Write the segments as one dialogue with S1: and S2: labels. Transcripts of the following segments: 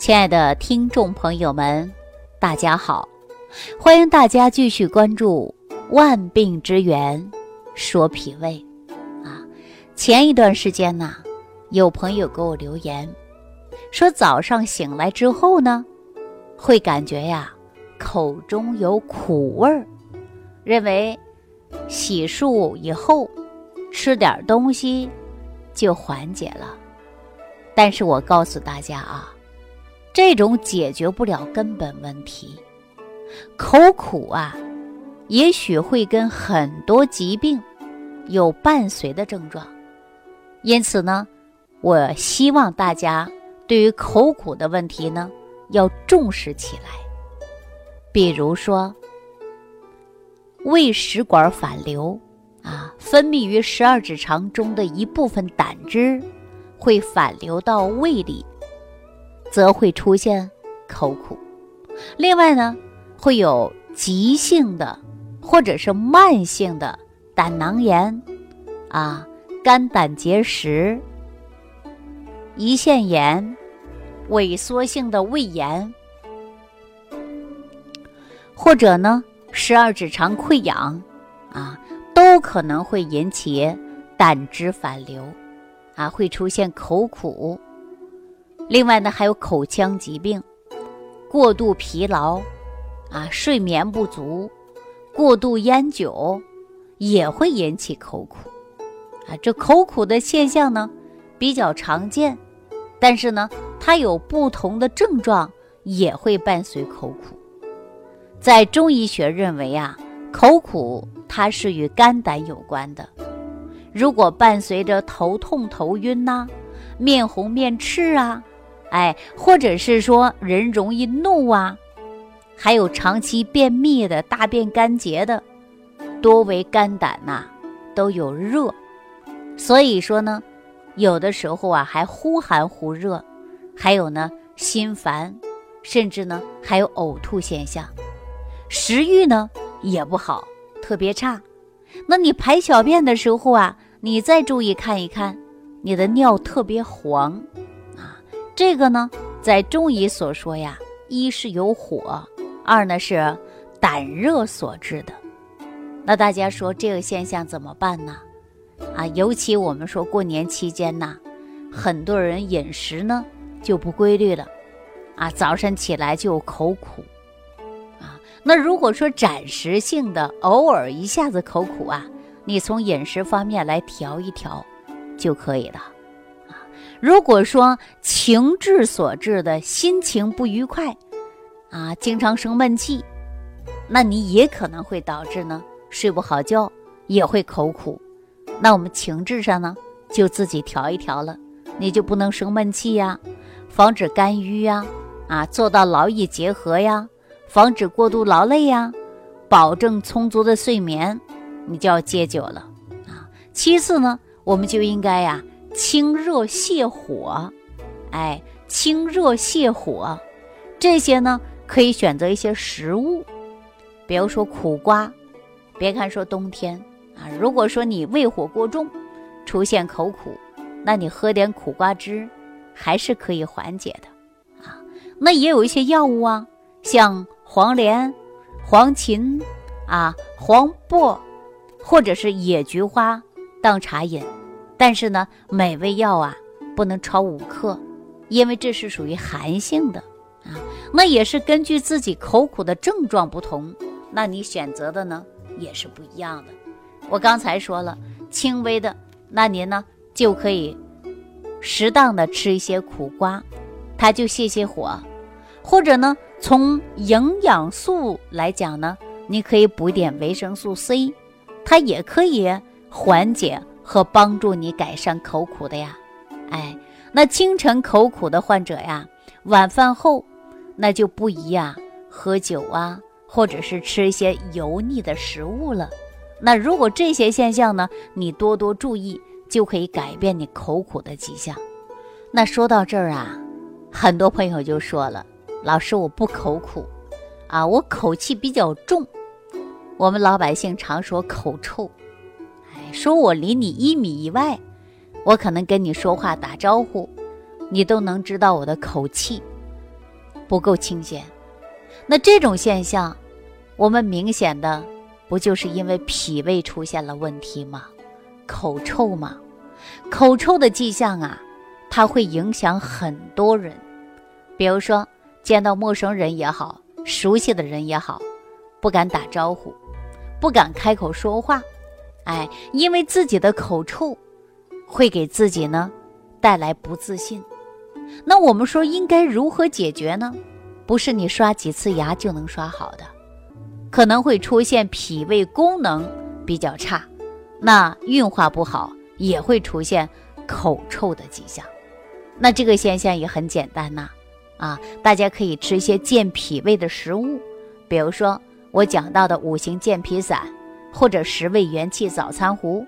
S1: 亲爱的听众朋友们，大家好！欢迎大家继续关注《万病之源说脾胃》啊。前一段时间呢，有朋友给我留言，说早上醒来之后呢，会感觉呀口中有苦味儿，认为洗漱以后吃点东西就缓解了。但是我告诉大家啊。这种解决不了根本问题，口苦啊，也许会跟很多疾病有伴随的症状。因此呢，我希望大家对于口苦的问题呢，要重视起来。比如说，胃食管反流啊，分泌于十二指肠中的一部分胆汁会反流到胃里。则会出现口苦，另外呢，会有急性的或者是慢性的胆囊炎，啊，肝胆结石、胰腺炎、萎缩性的胃炎，或者呢，十二指肠溃疡，啊，都可能会引起胆汁反流，啊，会出现口苦。另外呢，还有口腔疾病、过度疲劳啊、睡眠不足、过度烟酒，也会引起口苦啊。这口苦的现象呢比较常见，但是呢，它有不同的症状，也会伴随口苦。在中医学认为啊，口苦它是与肝胆有关的。如果伴随着头痛、头晕呐、面红面赤啊。哎，或者是说人容易怒啊，还有长期便秘的、大便干结的，多为肝胆呐都有热，所以说呢，有的时候啊还忽寒忽热，还有呢心烦，甚至呢还有呕吐现象，食欲呢也不好，特别差。那你排小便的时候啊，你再注意看一看，你的尿特别黄。这个呢，在中医所说呀，一是有火，二呢是胆热所致的。那大家说这个现象怎么办呢？啊，尤其我们说过年期间呐，很多人饮食呢就不规律了，啊，早晨起来就口苦，啊，那如果说暂时性的偶尔一下子口苦啊，你从饮食方面来调一调就可以了。如果说情志所致的心情不愉快，啊，经常生闷气，那你也可能会导致呢睡不好觉，也会口苦。那我们情志上呢，就自己调一调了，你就不能生闷气呀，防止肝郁呀，啊，做到劳逸结合呀，防止过度劳累呀，保证充足的睡眠，你就要戒酒了啊。其次呢，我们就应该呀。清热泻火，哎，清热泻火，这些呢可以选择一些食物，比如说苦瓜。别看说冬天啊，如果说你胃火过重，出现口苦，那你喝点苦瓜汁，还是可以缓解的啊。那也有一些药物啊，像黄连、黄芩啊、黄柏，或者是野菊花当茶饮。但是呢，每味药啊不能超五克，因为这是属于寒性的啊。那也是根据自己口苦的症状不同，那你选择的呢也是不一样的。我刚才说了，轻微的，那您呢就可以适当的吃一些苦瓜，它就泻泻火；或者呢，从营养素来讲呢，你可以补一点维生素 C，它也可以缓解。和帮助你改善口苦的呀，哎，那清晨口苦的患者呀，晚饭后那就不宜啊喝酒啊，或者是吃一些油腻的食物了。那如果这些现象呢，你多多注意，就可以改变你口苦的迹象。那说到这儿啊，很多朋友就说了，老师我不口苦，啊，我口气比较重，我们老百姓常说口臭。说我离你一米以外，我可能跟你说话打招呼，你都能知道我的口气，不够清闲。那这种现象，我们明显的不就是因为脾胃出现了问题吗？口臭吗？口臭的迹象啊，它会影响很多人。比如说，见到陌生人也好，熟悉的人也好，不敢打招呼，不敢开口说话，哎，因为自己的口臭，会给自己呢带来不自信。那我们说应该如何解决呢？不是你刷几次牙就能刷好的，可能会出现脾胃功能比较差，那运化不好也会出现口臭的迹象。那这个现象也很简单呐，啊，大家可以吃一些健脾胃的食物，比如说我讲到的五行健脾散或者十味元气早餐糊，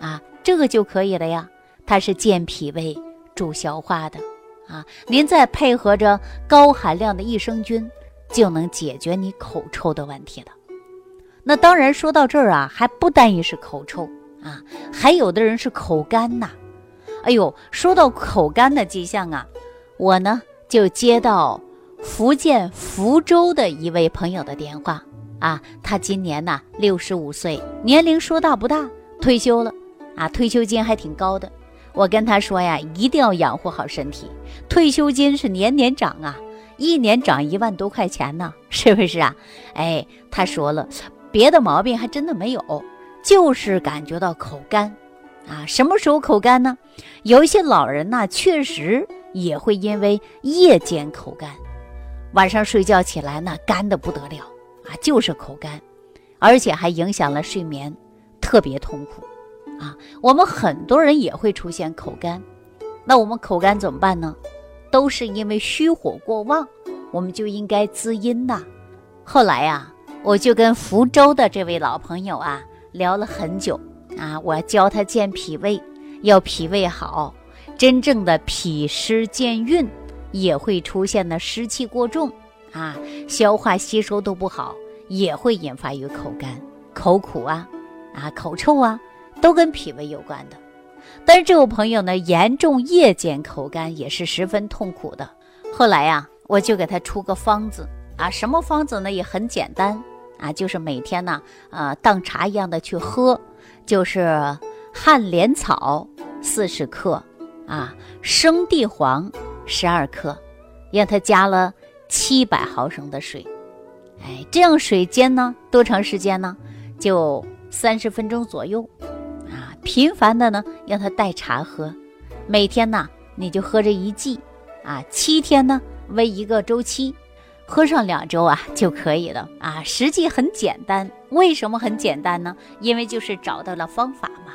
S1: 啊，这个就可以了呀，它是健脾胃助消化的。啊，您再配合着高含量的益生菌，就能解决你口臭的问题了。那当然说到这儿啊，还不单一是口臭啊，还有的人是口干呐。哎呦，说到口干的迹象啊，我呢就接到福建福州的一位朋友的电话啊，他今年呢六十五岁，年龄说大不大，退休了啊，退休金还挺高的。我跟他说呀，一定要养护好身体。退休金是年年涨啊，一年涨一万多块钱呢，是不是啊？哎，他说了，别的毛病还真的没有，就是感觉到口干啊。什么时候口干呢？有一些老人呢，确实也会因为夜间口干，晚上睡觉起来呢，干的不得了啊，就是口干，而且还影响了睡眠，特别痛苦。啊，我们很多人也会出现口干，那我们口干怎么办呢？都是因为虚火过旺，我们就应该滋阴呐。后来呀，我就跟福州的这位老朋友啊聊了很久啊，我教他健脾胃，要脾胃好，真正的脾湿健运也会出现的湿气过重啊，消化吸收都不好，也会引发于口干、口苦啊，啊，口臭啊。都跟脾胃有关的，但是这位朋友呢，严重夜间口干也是十分痛苦的。后来呀，我就给他出个方子啊，什么方子呢？也很简单啊，就是每天呢，呃，当茶一样的去喝，就是旱莲草四十克啊，生地黄十二克，让他加了七百毫升的水，哎，这样水煎呢，多长时间呢？就三十分钟左右。啊频繁的呢，让他代茶喝，每天呢你就喝这一剂，啊，七天呢为一个周期，喝上两周啊就可以了啊。实际很简单，为什么很简单呢？因为就是找到了方法嘛。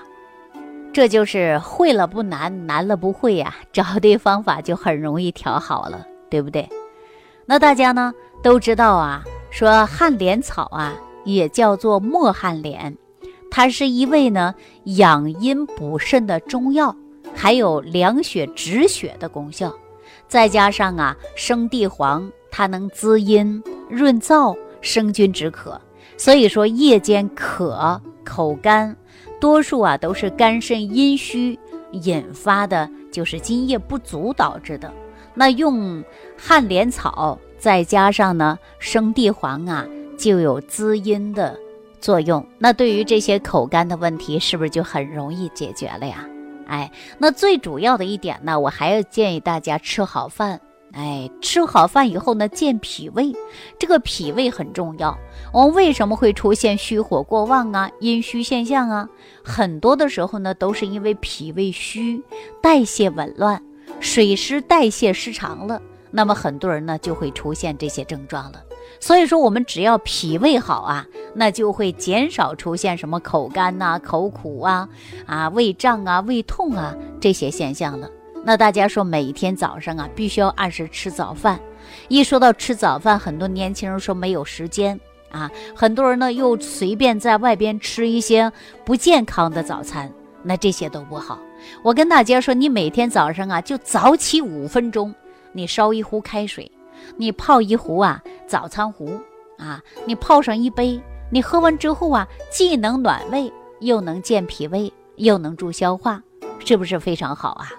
S1: 这就是会了不难，难了不会呀。找对方法就很容易调好了，对不对？那大家呢都知道啊，说旱莲草啊也叫做墨旱莲。它是一味呢养阴补肾的中药，还有凉血止血的功效。再加上啊生地黄，它能滋阴润燥、生津止渴。所以说夜间渴、口干，多数啊都是肝肾阴虚引发的，就是津液不足导致的。那用旱莲草，再加上呢生地黄啊，就有滋阴的。作用，那对于这些口干的问题，是不是就很容易解决了呀？哎，那最主要的一点呢，我还要建议大家吃好饭。哎，吃好饭以后呢，健脾胃，这个脾胃很重要。我们为什么会出现虚火过旺啊、阴虚现象啊？很多的时候呢，都是因为脾胃虚，代谢紊乱，水湿代谢失常了。那么很多人呢，就会出现这些症状了。所以说，我们只要脾胃好啊，那就会减少出现什么口干呐、口苦啊、啊胃胀啊、胃痛啊这些现象了。那大家说，每天早上啊，必须要按时吃早饭。一说到吃早饭，很多年轻人说没有时间啊，很多人呢又随便在外边吃一些不健康的早餐，那这些都不好。我跟大家说，你每天早上啊，就早起五分钟，你烧一壶开水。你泡一壶啊，早餐壶啊，你泡上一杯，你喝完之后啊，既能暖胃，又能健脾胃，又能助消化，是不是非常好啊？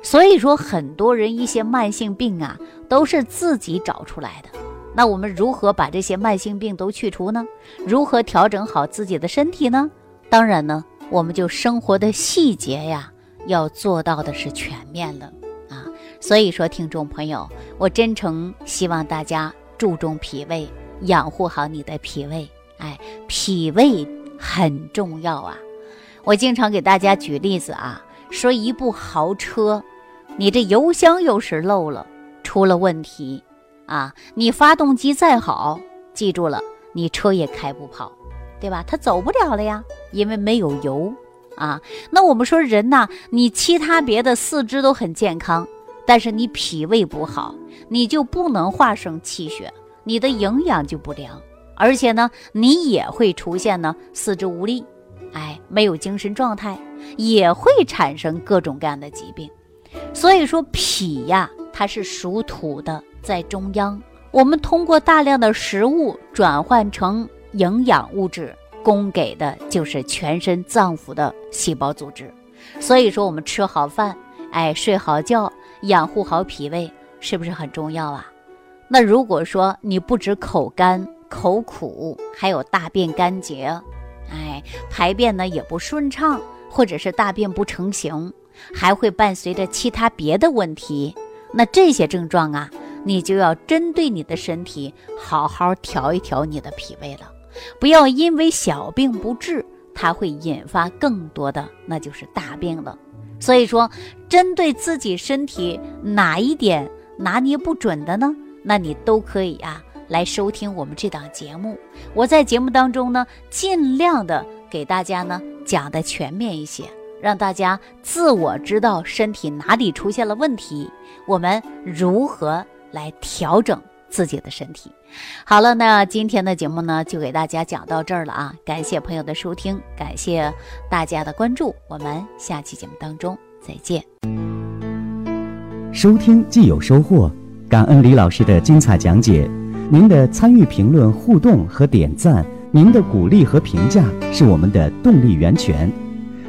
S1: 所以说，很多人一些慢性病啊，都是自己找出来的。那我们如何把这些慢性病都去除呢？如何调整好自己的身体呢？当然呢，我们就生活的细节呀，要做到的是全面了啊。所以说，听众朋友，我真诚希望大家注重脾胃，养护好你的脾胃。哎，脾胃很重要啊！我经常给大家举例子啊，说一部豪车，你这油箱有时漏了，出了问题。啊，你发动机再好，记住了，你车也开不跑，对吧？它走不了了呀，因为没有油啊。那我们说人呐，你其他别的四肢都很健康，但是你脾胃不好，你就不能化生气血，你的营养就不良，而且呢，你也会出现呢四肢无力，哎，没有精神状态，也会产生各种各样的疾病。所以说脾呀，它是属土的。在中央，我们通过大量的食物转换成营养物质，供给的就是全身脏腑的细胞组织。所以说，我们吃好饭，哎，睡好觉，养护好脾胃，是不是很重要啊？那如果说你不止口干、口苦，还有大便干结，哎，排便呢也不顺畅，或者是大便不成形，还会伴随着其他别的问题，那这些症状啊。你就要针对你的身体好好调一调你的脾胃了，不要因为小病不治，它会引发更多的那就是大病了。所以说，针对自己身体哪一点拿捏不准的呢？那你都可以啊来收听我们这档节目。我在节目当中呢，尽量的给大家呢讲的全面一些，让大家自我知道身体哪里出现了问题，我们如何。来调整自己的身体。好了，那今天的节目呢，就给大家讲到这儿了啊！感谢朋友的收听，感谢大家的关注，我们下期节目当中再见。
S2: 收听既有收获，感恩李老师的精彩讲解。您的参与、评论、互动和点赞，您的鼓励和评价是我们的动力源泉。